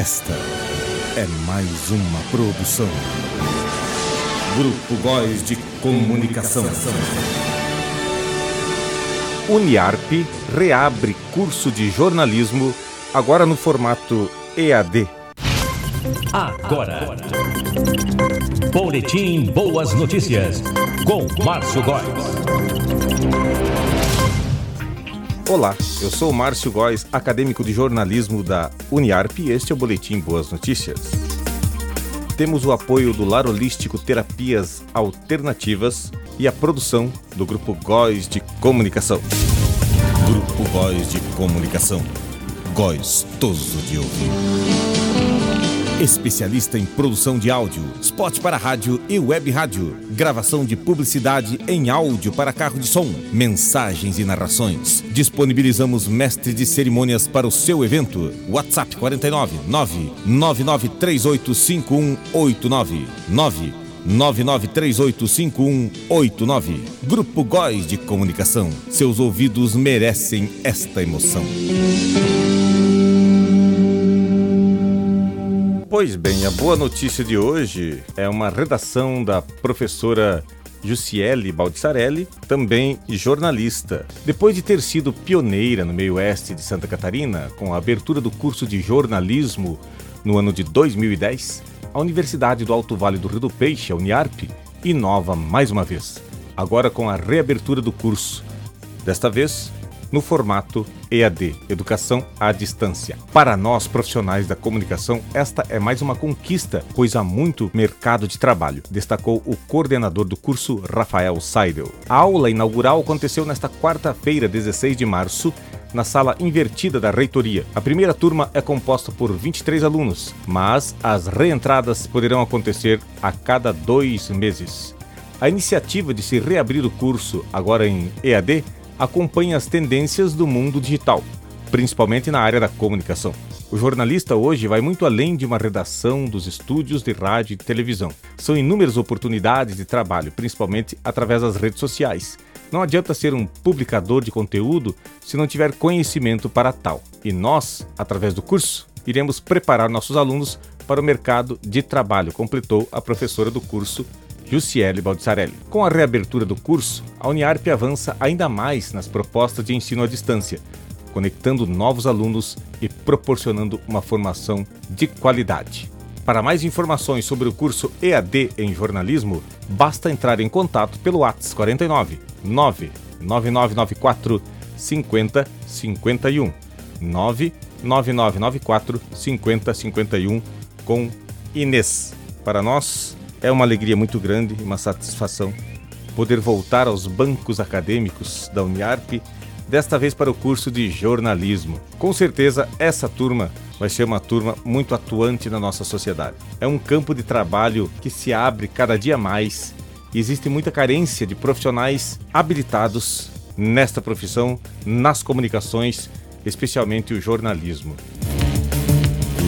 Esta é mais uma produção. Grupo Góis de Comunicação. Uniarp reabre curso de jornalismo, agora no formato EAD. Agora. Boletim Boas Notícias com Márcio Góes. Olá, eu sou Márcio Góes, acadêmico de jornalismo da Uniarp e este é o Boletim Boas Notícias. Temos o apoio do Lar Holístico Terapias Alternativas e a produção do Grupo Góes de Comunicação. Grupo Góes de Comunicação. Gostoso de ouvir. Especialista em produção de áudio, spot para rádio e web rádio, gravação de publicidade em áudio para carro de som, mensagens e narrações. Disponibilizamos mestres de cerimônias para o seu evento. WhatsApp 49 999385189 9 99385189. Grupo Góis de Comunicação. Seus ouvidos merecem esta emoção. Pois bem, a boa notícia de hoje é uma redação da professora Jussiele Baldissarelli, também jornalista. Depois de ter sido pioneira no meio oeste de Santa Catarina, com a abertura do curso de jornalismo no ano de 2010, a Universidade do Alto Vale do Rio do Peixe, a Uniarp, inova mais uma vez, agora com a reabertura do curso. Desta vez, no formato EAD, Educação à Distância. Para nós, profissionais da comunicação, esta é mais uma conquista, pois há muito mercado de trabalho, destacou o coordenador do curso, Rafael Seidel. A aula inaugural aconteceu nesta quarta-feira, 16 de março, na sala invertida da reitoria. A primeira turma é composta por 23 alunos, mas as reentradas poderão acontecer a cada dois meses. A iniciativa de se reabrir o curso, agora em EAD, acompanha as tendências do mundo digital, principalmente na área da comunicação. O jornalista hoje vai muito além de uma redação dos estúdios de rádio e televisão. São inúmeras oportunidades de trabalho, principalmente através das redes sociais. Não adianta ser um publicador de conteúdo se não tiver conhecimento para tal. E nós, através do curso, iremos preparar nossos alunos para o mercado de trabalho, completou a professora do curso Jussiele Baldissarelli. Com a reabertura do curso, a Uniarp avança ainda mais nas propostas de ensino à distância, conectando novos alunos e proporcionando uma formação de qualidade. Para mais informações sobre o curso EAD em jornalismo, basta entrar em contato pelo WhatsApp 49 99994 5051 99994 5051 com Inês. Para nós, é uma alegria muito grande e uma satisfação poder voltar aos bancos acadêmicos da Uniarp, desta vez para o curso de jornalismo. Com certeza, essa turma vai ser uma turma muito atuante na nossa sociedade. É um campo de trabalho que se abre cada dia mais e existe muita carência de profissionais habilitados nesta profissão, nas comunicações, especialmente o jornalismo.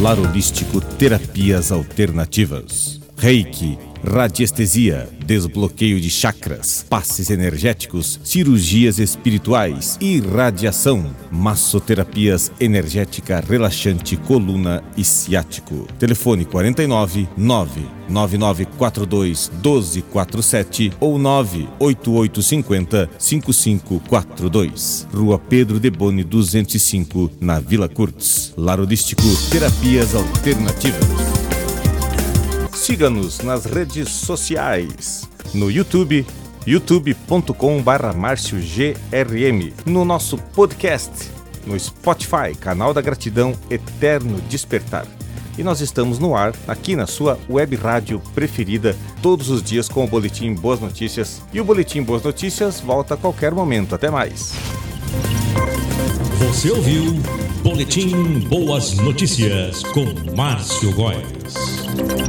Larolístico Terapias Alternativas. Reiki, radiestesia, desbloqueio de chakras, passes energéticos, cirurgias espirituais, irradiação, massoterapias energética relaxante coluna e ciático. Telefone 49 99942 1247 ou 98850 5542. Rua Pedro de Boni 205, na Vila Curtis. Larodístico Terapias Alternativas. Siga-nos nas redes sociais, no YouTube, youtube.com.br no nosso podcast, no Spotify, canal da Gratidão Eterno Despertar. E nós estamos no ar, aqui na sua web rádio preferida, todos os dias com o Boletim Boas Notícias. E o Boletim Boas Notícias volta a qualquer momento. Até mais. Você ouviu Boletim Boas Notícias com Márcio Góes.